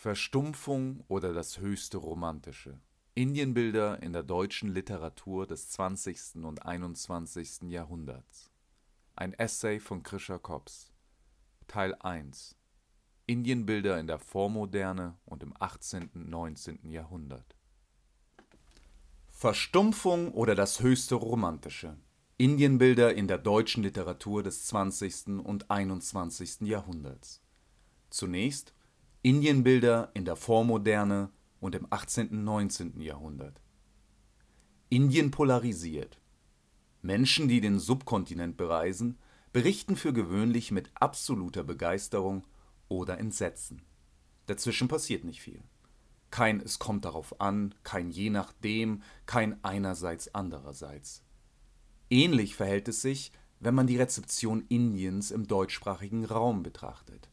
Verstumpfung oder das höchste Romantische. Indienbilder in der deutschen Literatur des 20. und 21. Jahrhunderts. Ein Essay von Krischer Kops. Teil 1. Indienbilder in der Vormoderne und im 18. und 19. Jahrhundert. Verstumpfung oder das höchste Romantische. Indienbilder in der deutschen Literatur des 20. und 21. Jahrhunderts. Zunächst Indienbilder in der Vormoderne und im 18. und 19. Jahrhundert. Indien polarisiert. Menschen, die den Subkontinent bereisen, berichten für gewöhnlich mit absoluter Begeisterung oder Entsetzen. Dazwischen passiert nicht viel. Kein Es kommt darauf an, kein Je nachdem, kein Einerseits andererseits. Ähnlich verhält es sich, wenn man die Rezeption Indiens im deutschsprachigen Raum betrachtet.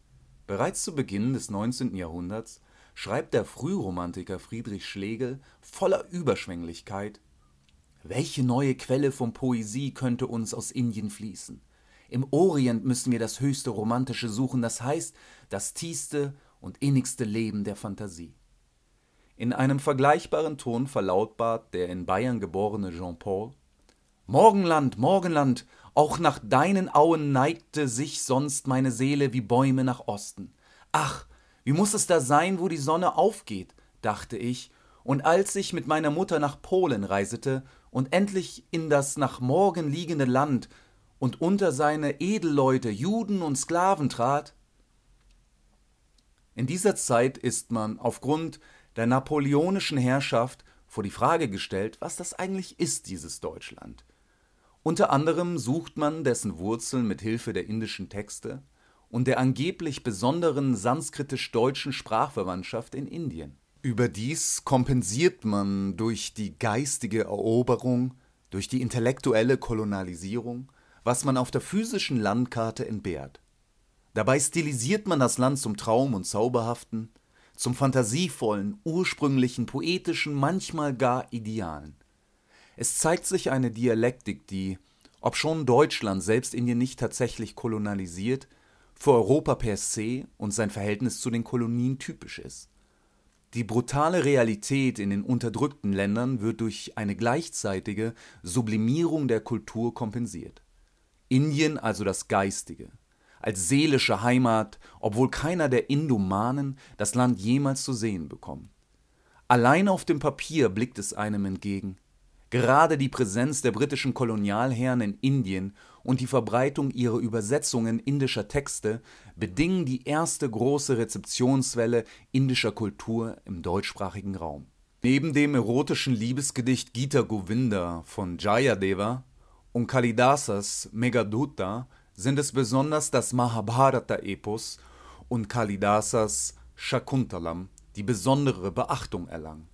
Bereits zu Beginn des 19. Jahrhunderts schreibt der Frühromantiker Friedrich Schlegel voller Überschwänglichkeit Welche neue Quelle von Poesie könnte uns aus Indien fließen? Im Orient müssen wir das höchste Romantische suchen, das heißt das tiefste und innigste Leben der Fantasie. In einem vergleichbaren Ton verlautbart der in Bayern geborene Jean Paul Morgenland, Morgenland, auch nach deinen Auen neigte sich sonst meine Seele wie Bäume nach Osten. Ach, wie muss es da sein, wo die Sonne aufgeht, dachte ich, und als ich mit meiner Mutter nach Polen reisete und endlich in das nach Morgen liegende Land und unter seine Edelleute, Juden und Sklaven trat? In dieser Zeit ist man aufgrund der napoleonischen Herrschaft vor die Frage gestellt, was das eigentlich ist, dieses Deutschland. Unter anderem sucht man dessen Wurzeln mit Hilfe der indischen Texte und der angeblich besonderen sanskritisch-deutschen Sprachverwandtschaft in Indien. Überdies kompensiert man durch die geistige Eroberung, durch die intellektuelle Kolonialisierung, was man auf der physischen Landkarte entbehrt. Dabei stilisiert man das Land zum Traum und Zauberhaften, zum fantasievollen, ursprünglichen, poetischen, manchmal gar idealen. Es zeigt sich eine Dialektik, die, obschon Deutschland selbst Indien nicht tatsächlich kolonialisiert, für Europa per se und sein Verhältnis zu den Kolonien typisch ist. Die brutale Realität in den unterdrückten Ländern wird durch eine gleichzeitige Sublimierung der Kultur kompensiert. Indien also das Geistige, als seelische Heimat, obwohl keiner der Indomanen das Land jemals zu sehen bekommt. Allein auf dem Papier blickt es einem entgegen, Gerade die Präsenz der britischen Kolonialherren in Indien und die Verbreitung ihrer Übersetzungen indischer Texte bedingen die erste große Rezeptionswelle indischer Kultur im deutschsprachigen Raum. Neben dem erotischen Liebesgedicht Gita Govinda von Jayadeva und Kalidasas Meghaduta sind es besonders das Mahabharata-Epos und Kalidasas Shakuntalam, die besondere Beachtung erlangen.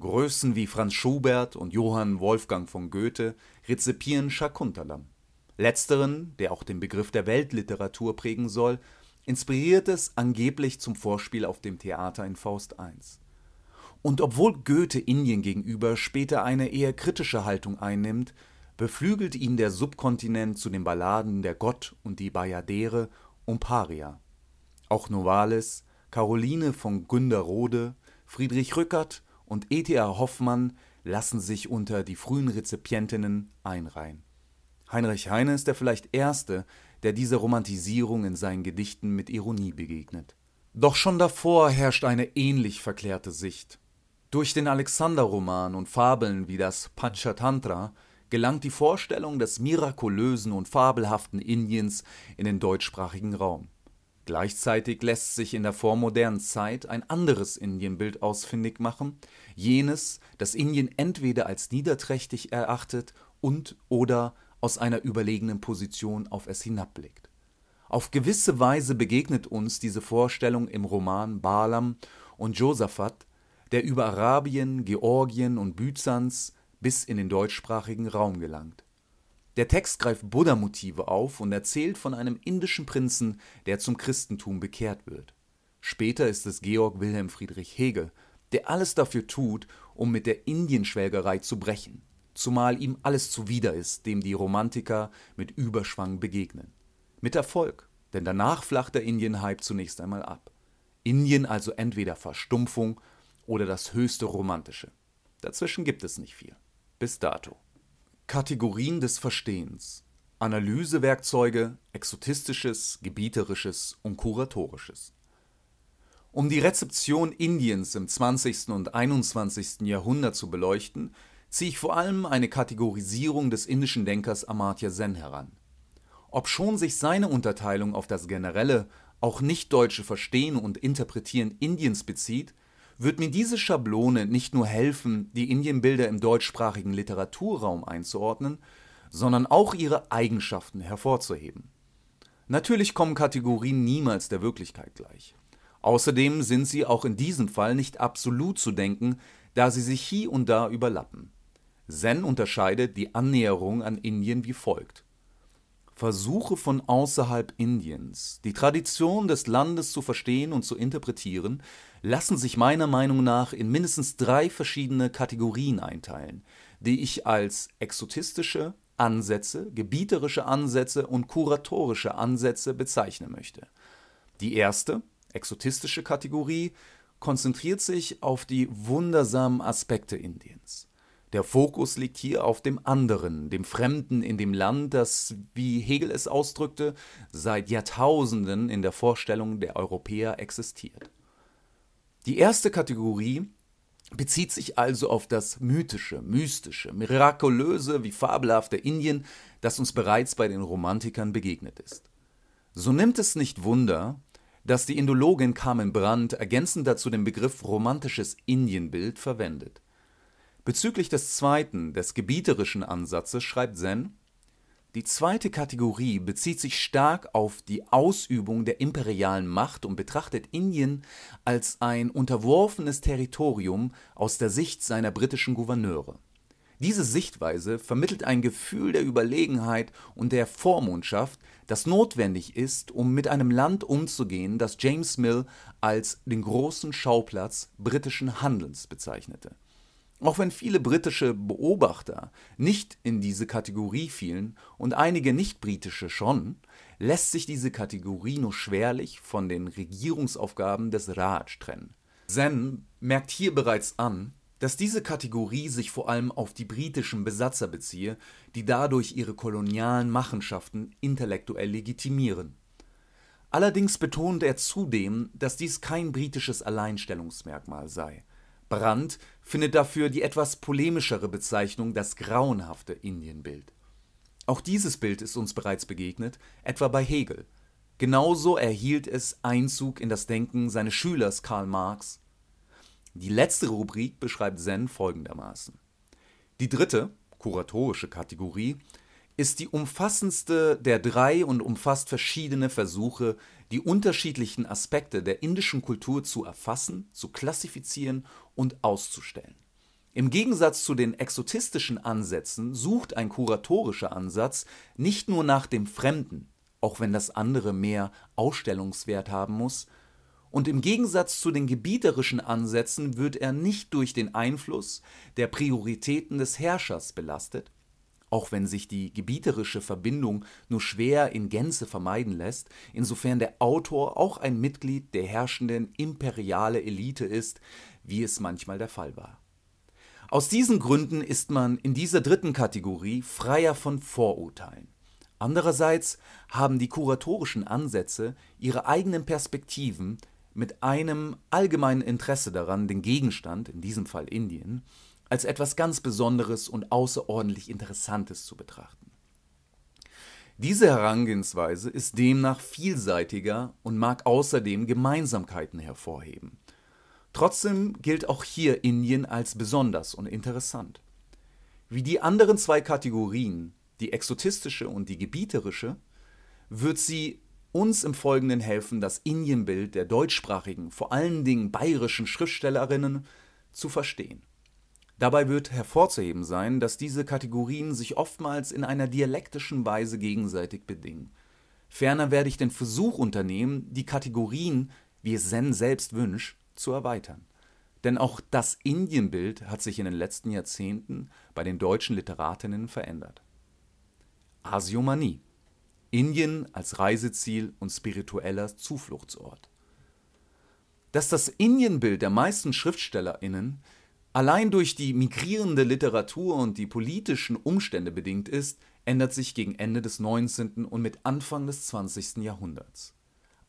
Größen wie Franz Schubert und Johann Wolfgang von Goethe rezipieren Shakuntalam. Letzteren, der auch den Begriff der Weltliteratur prägen soll, inspiriert es angeblich zum Vorspiel auf dem Theater in Faust I. Und obwohl Goethe Indien gegenüber später eine eher kritische Haltung einnimmt, beflügelt ihn der Subkontinent zu den Balladen Der Gott und die Bajadere und Paria. Auch Novalis, Caroline von Günderrode, Friedrich Rückert und E.T.A. Hoffmann lassen sich unter die frühen Rezipientinnen einreihen. Heinrich Heine ist der vielleicht erste, der dieser Romantisierung in seinen Gedichten mit Ironie begegnet. Doch schon davor herrscht eine ähnlich verklärte Sicht. Durch den Alexander-Roman und Fabeln wie das Panchatantra gelangt die Vorstellung des mirakulösen und fabelhaften Indiens in den deutschsprachigen Raum. Gleichzeitig lässt sich in der vormodernen Zeit ein anderes Indienbild ausfindig machen, jenes, das Indien entweder als niederträchtig erachtet und/oder aus einer überlegenen Position auf es hinabblickt. Auf gewisse Weise begegnet uns diese Vorstellung im Roman Balaam und Josaphat, der über Arabien, Georgien und Byzanz bis in den deutschsprachigen Raum gelangt der Text greift Buddha-Motive auf und erzählt von einem indischen Prinzen, der zum Christentum bekehrt wird. Später ist es Georg Wilhelm Friedrich Hegel, der alles dafür tut, um mit der Indienschwelgerei zu brechen, zumal ihm alles zuwider ist, dem die Romantiker mit Überschwang begegnen. Mit Erfolg, denn danach flacht der Indien-Hype zunächst einmal ab. Indien also entweder Verstumpfung oder das höchste Romantische. Dazwischen gibt es nicht viel. Bis dato. Kategorien des Verstehens. Analysewerkzeuge, exotistisches, gebieterisches und kuratorisches. Um die Rezeption Indiens im 20. und 21. Jahrhundert zu beleuchten, ziehe ich vor allem eine Kategorisierung des indischen Denkers Amartya Sen heran. Obschon sich seine Unterteilung auf das generelle, auch Nichtdeutsche Verstehen und Interpretieren Indiens bezieht, wird mir diese Schablone nicht nur helfen, die Indienbilder im deutschsprachigen Literaturraum einzuordnen, sondern auch ihre Eigenschaften hervorzuheben. Natürlich kommen Kategorien niemals der Wirklichkeit gleich. Außerdem sind sie auch in diesem Fall nicht absolut zu denken, da sie sich hie und da überlappen. Zen unterscheidet die Annäherung an Indien wie folgt. Versuche von außerhalb Indiens, die Tradition des Landes zu verstehen und zu interpretieren, lassen sich meiner Meinung nach in mindestens drei verschiedene Kategorien einteilen, die ich als exotistische Ansätze, gebieterische Ansätze und kuratorische Ansätze bezeichnen möchte. Die erste, exotistische Kategorie, konzentriert sich auf die wundersamen Aspekte Indiens. Der Fokus liegt hier auf dem anderen, dem Fremden in dem Land, das, wie Hegel es ausdrückte, seit Jahrtausenden in der Vorstellung der Europäer existiert. Die erste Kategorie bezieht sich also auf das mythische, mystische, mirakulöse wie fabelhafte Indien, das uns bereits bei den Romantikern begegnet ist. So nimmt es nicht Wunder, dass die Indologin Carmen Brandt ergänzend dazu den Begriff romantisches Indienbild verwendet. Bezüglich des zweiten, des gebieterischen Ansatzes schreibt Zen: Die zweite Kategorie bezieht sich stark auf die Ausübung der imperialen Macht und betrachtet Indien als ein unterworfenes Territorium aus der Sicht seiner britischen Gouverneure. Diese Sichtweise vermittelt ein Gefühl der Überlegenheit und der Vormundschaft, das notwendig ist, um mit einem Land umzugehen, das James Mill als den großen Schauplatz britischen Handelns bezeichnete auch wenn viele britische Beobachter nicht in diese Kategorie fielen und einige nicht-britische schon, lässt sich diese Kategorie nur schwerlich von den Regierungsaufgaben des Raj trennen. Zen merkt hier bereits an, dass diese Kategorie sich vor allem auf die britischen Besatzer beziehe, die dadurch ihre kolonialen Machenschaften intellektuell legitimieren. Allerdings betont er zudem, dass dies kein britisches Alleinstellungsmerkmal sei. Brandt findet dafür die etwas polemischere Bezeichnung das grauenhafte Indienbild. Auch dieses Bild ist uns bereits begegnet, etwa bei Hegel. Genauso erhielt es Einzug in das Denken seines Schülers Karl Marx. Die letzte Rubrik beschreibt Zen folgendermaßen. Die dritte, kuratorische Kategorie, ist die umfassendste der drei und umfasst verschiedene Versuche, die unterschiedlichen Aspekte der indischen Kultur zu erfassen, zu klassifizieren und auszustellen. Im Gegensatz zu den exotistischen Ansätzen sucht ein kuratorischer Ansatz nicht nur nach dem Fremden, auch wenn das andere mehr Ausstellungswert haben muss, und im Gegensatz zu den gebieterischen Ansätzen wird er nicht durch den Einfluss der Prioritäten des Herrschers belastet, auch wenn sich die gebieterische Verbindung nur schwer in Gänze vermeiden lässt, insofern der Autor auch ein Mitglied der herrschenden imperiale Elite ist, wie es manchmal der Fall war. Aus diesen Gründen ist man in dieser dritten Kategorie freier von Vorurteilen. Andererseits haben die kuratorischen Ansätze ihre eigenen Perspektiven mit einem allgemeinen Interesse daran, den Gegenstand, in diesem Fall Indien, als etwas ganz Besonderes und außerordentlich Interessantes zu betrachten. Diese Herangehensweise ist demnach vielseitiger und mag außerdem Gemeinsamkeiten hervorheben. Trotzdem gilt auch hier Indien als besonders und interessant. Wie die anderen zwei Kategorien, die exotistische und die gebieterische, wird sie uns im Folgenden helfen, das Indienbild der deutschsprachigen, vor allen Dingen bayerischen Schriftstellerinnen zu verstehen. Dabei wird hervorzuheben sein, dass diese Kategorien sich oftmals in einer dialektischen Weise gegenseitig bedingen. Ferner werde ich den Versuch unternehmen, die Kategorien, wie es Zen selbst wünscht, zu erweitern. Denn auch das Indienbild hat sich in den letzten Jahrzehnten bei den deutschen Literatinnen verändert. Asiomanie. Indien als Reiseziel und spiritueller Zufluchtsort. Dass das Indienbild der meisten SchriftstellerInnen allein durch die migrierende Literatur und die politischen Umstände bedingt ist, ändert sich gegen Ende des 19. und mit Anfang des 20. Jahrhunderts.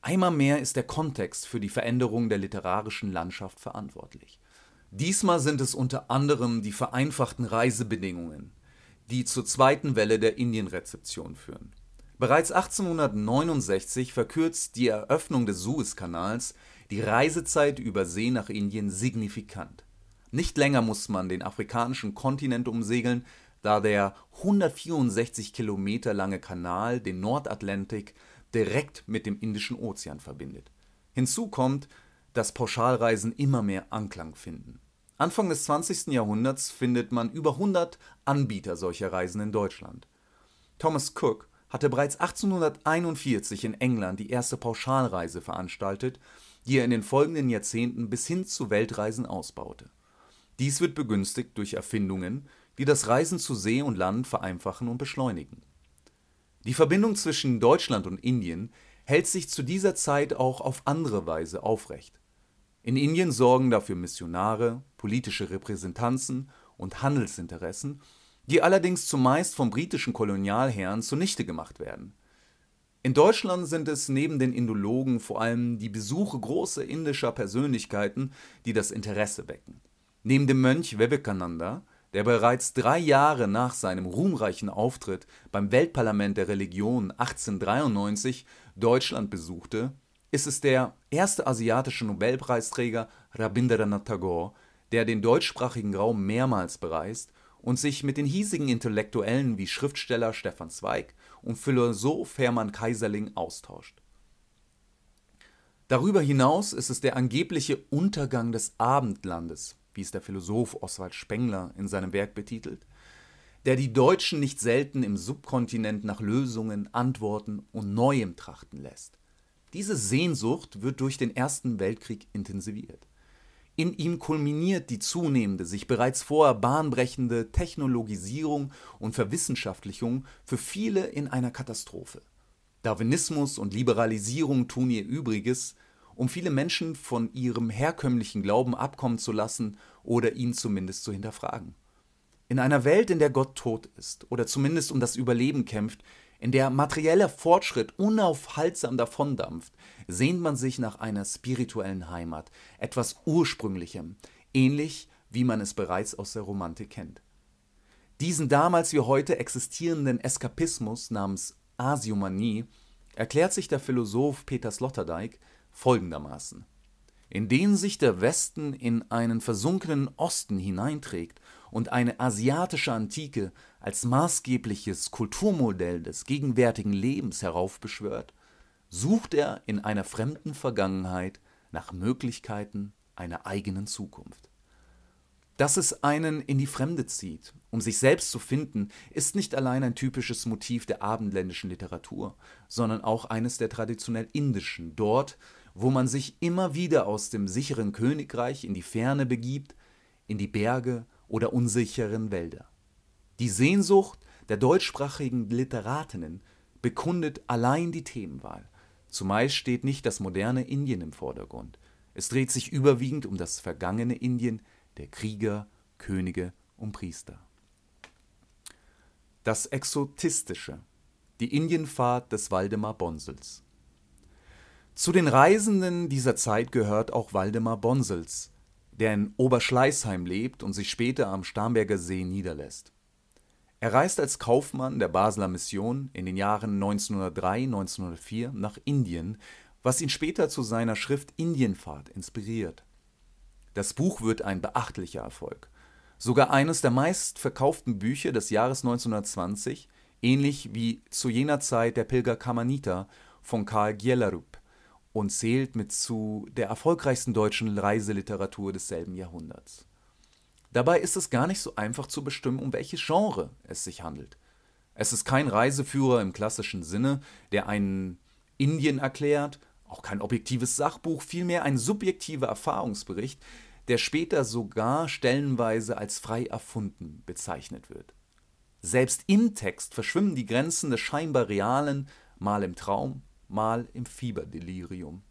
Einmal mehr ist der Kontext für die Veränderung der literarischen Landschaft verantwortlich. Diesmal sind es unter anderem die vereinfachten Reisebedingungen, die zur zweiten Welle der Indienrezeption führen. Bereits 1869 verkürzt die Eröffnung des Suezkanals die Reisezeit über See nach Indien signifikant. Nicht länger muss man den afrikanischen Kontinent umsegeln, da der 164 Kilometer lange Kanal den Nordatlantik direkt mit dem Indischen Ozean verbindet. Hinzu kommt, dass Pauschalreisen immer mehr Anklang finden. Anfang des 20. Jahrhunderts findet man über 100 Anbieter solcher Reisen in Deutschland. Thomas Cook hatte bereits 1841 in England die erste Pauschalreise veranstaltet, die er in den folgenden Jahrzehnten bis hin zu Weltreisen ausbaute. Dies wird begünstigt durch Erfindungen, die das Reisen zu See und Land vereinfachen und beschleunigen. Die Verbindung zwischen Deutschland und Indien hält sich zu dieser Zeit auch auf andere Weise aufrecht. In Indien sorgen dafür Missionare, politische Repräsentanzen und Handelsinteressen, die allerdings zumeist vom britischen Kolonialherren zunichte gemacht werden. In Deutschland sind es neben den Indologen vor allem die Besuche großer indischer Persönlichkeiten, die das Interesse wecken. Neben dem Mönch Vivekananda der bereits drei Jahre nach seinem ruhmreichen Auftritt beim Weltparlament der Religion 1893 Deutschland besuchte, ist es der erste asiatische Nobelpreisträger Rabindranath Tagore, der den deutschsprachigen Raum mehrmals bereist und sich mit den hiesigen Intellektuellen wie Schriftsteller Stefan Zweig und Philosoph Hermann Kaiserling austauscht. Darüber hinaus ist es der angebliche Untergang des Abendlandes wie es der Philosoph Oswald Spengler in seinem Werk betitelt, der die Deutschen nicht selten im Subkontinent nach Lösungen, Antworten und Neuem trachten lässt. Diese Sehnsucht wird durch den Ersten Weltkrieg intensiviert. In ihm kulminiert die zunehmende, sich bereits vorher bahnbrechende Technologisierung und Verwissenschaftlichung für viele in einer Katastrophe. Darwinismus und Liberalisierung tun ihr Übriges, um viele Menschen von ihrem herkömmlichen Glauben abkommen zu lassen oder ihn zumindest zu hinterfragen. In einer Welt, in der Gott tot ist oder zumindest um das Überleben kämpft, in der materieller Fortschritt unaufhaltsam davondampft, sehnt man sich nach einer spirituellen Heimat, etwas Ursprünglichem, ähnlich wie man es bereits aus der Romantik kennt. Diesen damals wie heute existierenden Eskapismus namens Asiomanie erklärt sich der Philosoph Peter Sloterdijk folgendermaßen: Indem sich der Westen in einen versunkenen Osten hineinträgt und eine asiatische Antike als maßgebliches Kulturmodell des gegenwärtigen Lebens heraufbeschwört, sucht er in einer fremden Vergangenheit nach Möglichkeiten einer eigenen Zukunft. Dass es einen in die Fremde zieht, um sich selbst zu finden, ist nicht allein ein typisches Motiv der abendländischen Literatur, sondern auch eines der traditionell indischen, dort, wo man sich immer wieder aus dem sicheren Königreich in die Ferne begibt, in die Berge oder unsicheren Wälder. Die Sehnsucht der deutschsprachigen Literatinnen bekundet allein die Themenwahl. Zumeist steht nicht das moderne Indien im Vordergrund. Es dreht sich überwiegend um das vergangene Indien der Krieger, Könige und Priester. Das Exotistische, die Indienfahrt des Waldemar Bonsels. Zu den Reisenden dieser Zeit gehört auch Waldemar Bonsels, der in Oberschleißheim lebt und sich später am Starnberger See niederlässt. Er reist als Kaufmann der Basler Mission in den Jahren 1903 / 1904 nach Indien, was ihn später zu seiner Schrift Indienfahrt inspiriert. Das Buch wird ein beachtlicher Erfolg, sogar eines der meistverkauften Bücher des Jahres 1920, ähnlich wie zu jener Zeit der Pilger Kamanita von Karl Gjellerup und zählt mit zu der erfolgreichsten deutschen Reiseliteratur desselben Jahrhunderts. Dabei ist es gar nicht so einfach zu bestimmen, um welches Genre es sich handelt. Es ist kein Reiseführer im klassischen Sinne, der einen Indien erklärt, auch kein objektives Sachbuch, vielmehr ein subjektiver Erfahrungsbericht, der später sogar stellenweise als frei erfunden bezeichnet wird. Selbst im Text verschwimmen die Grenzen des scheinbar Realen, mal im Traum, mal im Fieberdelirium.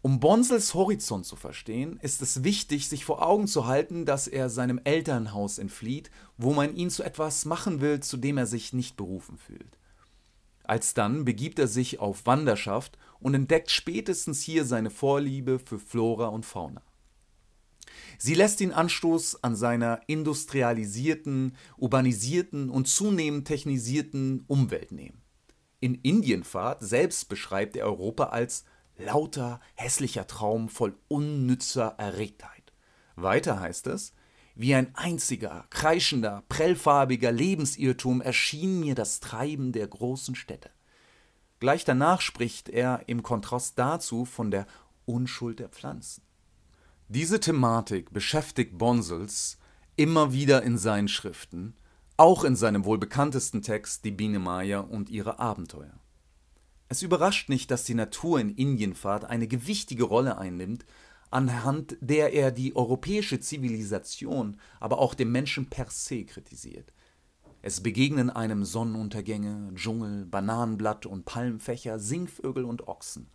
Um Bonsels Horizont zu verstehen, ist es wichtig, sich vor Augen zu halten, dass er seinem Elternhaus entflieht, wo man ihn zu etwas machen will, zu dem er sich nicht berufen fühlt. Alsdann begibt er sich auf Wanderschaft und entdeckt spätestens hier seine Vorliebe für Flora und Fauna. Sie lässt ihn Anstoß an seiner industrialisierten, urbanisierten und zunehmend technisierten Umwelt nehmen. In Indienfahrt selbst beschreibt er Europa als lauter, hässlicher Traum voll unnützer Erregtheit. Weiter heißt es, wie ein einziger, kreischender, prellfarbiger Lebensirrtum erschien mir das Treiben der großen Städte. Gleich danach spricht er im Kontrast dazu von der Unschuld der Pflanzen. Diese Thematik beschäftigt Bonsels immer wieder in seinen Schriften, auch in seinem wohl bekanntesten Text Die Biene Maya und ihre Abenteuer. Es überrascht nicht, dass die Natur in Indienfahrt eine gewichtige Rolle einnimmt, anhand der er die europäische Zivilisation, aber auch den Menschen per se kritisiert. Es begegnen einem Sonnenuntergänge, Dschungel, Bananenblatt und Palmfächer, Singvögel und Ochsen.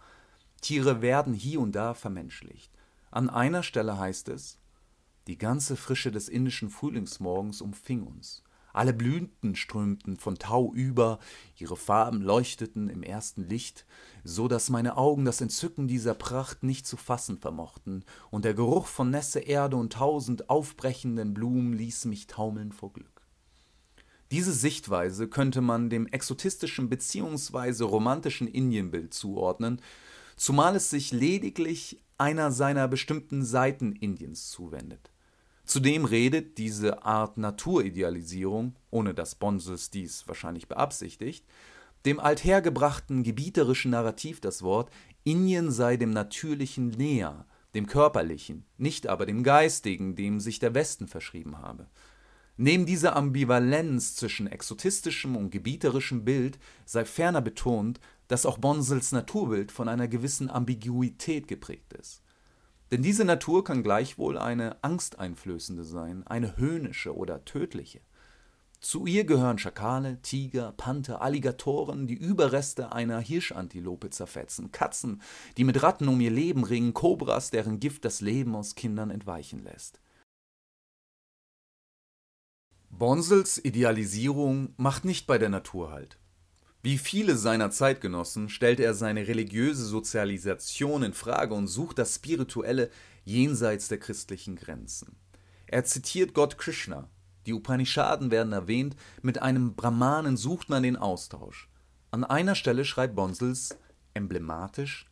Tiere werden hier und da vermenschlicht. An einer Stelle heißt es, die ganze Frische des indischen Frühlingsmorgens umfing uns. Alle Blüten strömten von Tau über, ihre Farben leuchteten im ersten Licht, so dass meine Augen das Entzücken dieser Pracht nicht zu fassen vermochten, und der Geruch von Nässe Erde und tausend aufbrechenden Blumen ließ mich taumeln vor Glück. Diese Sichtweise könnte man dem exotistischen bzw. romantischen Indienbild zuordnen, zumal es sich lediglich einer seiner bestimmten Seiten Indiens zuwendet. Zudem redet diese Art Naturidealisierung, ohne dass Bonses dies wahrscheinlich beabsichtigt, dem althergebrachten gebieterischen Narrativ das Wort, Indien sei dem Natürlichen näher, dem Körperlichen, nicht aber dem Geistigen, dem sich der Westen verschrieben habe. Neben dieser Ambivalenz zwischen exotistischem und gebieterischem Bild sei ferner betont, dass auch Bonsels Naturbild von einer gewissen Ambiguität geprägt ist. Denn diese Natur kann gleichwohl eine angsteinflößende sein, eine höhnische oder tödliche. Zu ihr gehören Schakale, Tiger, Panther, Alligatoren, die Überreste einer Hirschantilope zerfetzen, Katzen, die mit Ratten um ihr Leben ringen, Kobras, deren Gift das Leben aus Kindern entweichen lässt. Bonsels Idealisierung macht nicht bei der Natur halt. Wie viele seiner Zeitgenossen stellt er seine religiöse Sozialisation in Frage und sucht das Spirituelle jenseits der christlichen Grenzen. Er zitiert Gott Krishna. Die Upanishaden werden erwähnt, mit einem Brahmanen sucht man den Austausch. An einer Stelle schreibt Bonsels emblematisch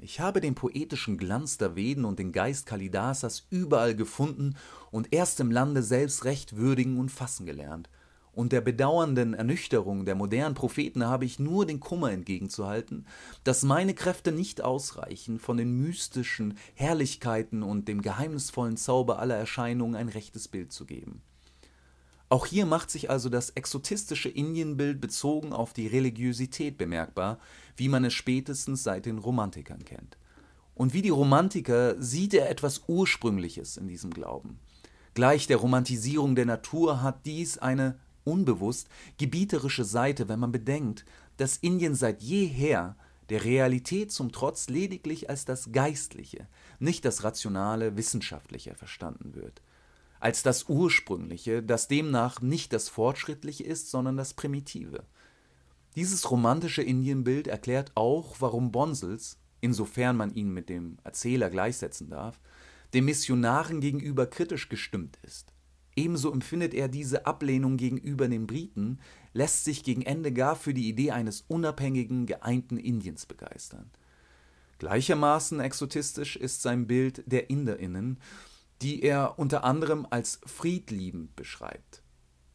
Ich habe den poetischen Glanz der Veden und den Geist Kalidasas überall gefunden und erst im Lande selbst recht würdigen und fassen gelernt und der bedauernden Ernüchterung der modernen Propheten habe ich nur den Kummer entgegenzuhalten, dass meine Kräfte nicht ausreichen, von den mystischen Herrlichkeiten und dem geheimnisvollen Zauber aller Erscheinungen ein rechtes Bild zu geben. Auch hier macht sich also das exotistische Indienbild bezogen auf die Religiosität bemerkbar, wie man es spätestens seit den Romantikern kennt. Und wie die Romantiker sieht er etwas Ursprüngliches in diesem Glauben. Gleich der Romantisierung der Natur hat dies eine unbewusst gebieterische Seite, wenn man bedenkt, dass Indien seit jeher der Realität zum Trotz lediglich als das Geistliche, nicht das Rationale, Wissenschaftliche verstanden wird. Als das Ursprüngliche, das demnach nicht das Fortschrittliche ist, sondern das Primitive. Dieses romantische Indienbild erklärt auch, warum Bonsels, insofern man ihn mit dem Erzähler gleichsetzen darf, den Missionaren gegenüber kritisch gestimmt ist. Ebenso empfindet er diese Ablehnung gegenüber den Briten, lässt sich gegen Ende gar für die Idee eines unabhängigen, geeinten Indiens begeistern. Gleichermaßen exotistisch ist sein Bild der Inderinnen, die er unter anderem als friedliebend beschreibt.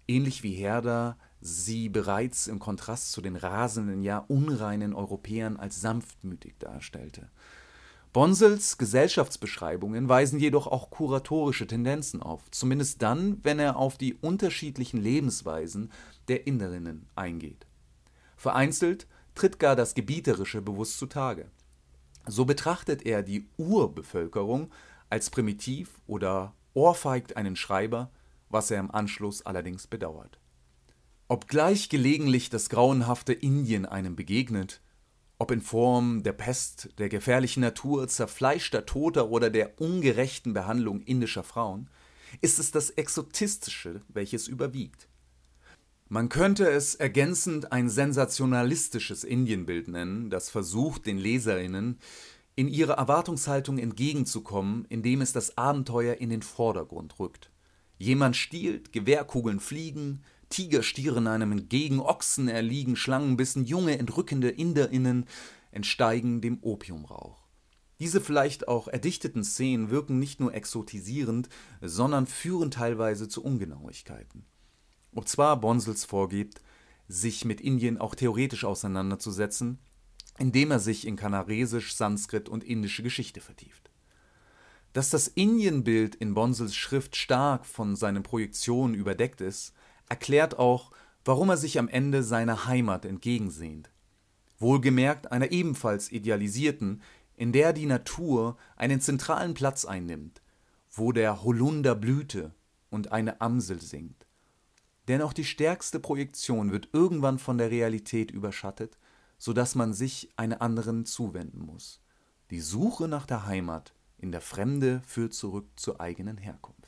Ähnlich wie Herder sie bereits im Kontrast zu den rasenden, ja unreinen Europäern als sanftmütig darstellte. Bonsels Gesellschaftsbeschreibungen weisen jedoch auch kuratorische Tendenzen auf, zumindest dann, wenn er auf die unterschiedlichen Lebensweisen der Inderinnen eingeht. Vereinzelt tritt gar das Gebieterische bewusst zutage. So betrachtet er die Urbevölkerung als primitiv oder ohrfeigt einen Schreiber, was er im Anschluss allerdings bedauert. Obgleich gelegentlich das grauenhafte Indien einem begegnet, ob in Form der Pest, der gefährlichen Natur, zerfleischter Toter oder der ungerechten Behandlung indischer Frauen, ist es das Exotistische, welches überwiegt. Man könnte es ergänzend ein sensationalistisches Indienbild nennen, das versucht, den Leserinnen in ihrer Erwartungshaltung entgegenzukommen, indem es das Abenteuer in den Vordergrund rückt. Jemand stiehlt, Gewehrkugeln fliegen, Tiger stieren einem entgegen, Ochsen erliegen, Schlangenbissen, junge, entrückende InderInnen entsteigen dem Opiumrauch. Diese vielleicht auch erdichteten Szenen wirken nicht nur exotisierend, sondern führen teilweise zu Ungenauigkeiten. Ob zwar Bonsels vorgibt, sich mit Indien auch theoretisch auseinanderzusetzen, indem er sich in Kanaresisch, Sanskrit und indische Geschichte vertieft. Dass das Indienbild in Bonsels Schrift stark von seinen Projektionen überdeckt ist, erklärt auch, warum er sich am Ende seiner Heimat entgegensehnt. Wohlgemerkt einer ebenfalls idealisierten, in der die Natur einen zentralen Platz einnimmt, wo der Holunder blühte und eine Amsel singt. Denn auch die stärkste Projektion wird irgendwann von der Realität überschattet, so dass man sich einer anderen zuwenden muss. Die Suche nach der Heimat in der Fremde führt zurück zur eigenen Herkunft.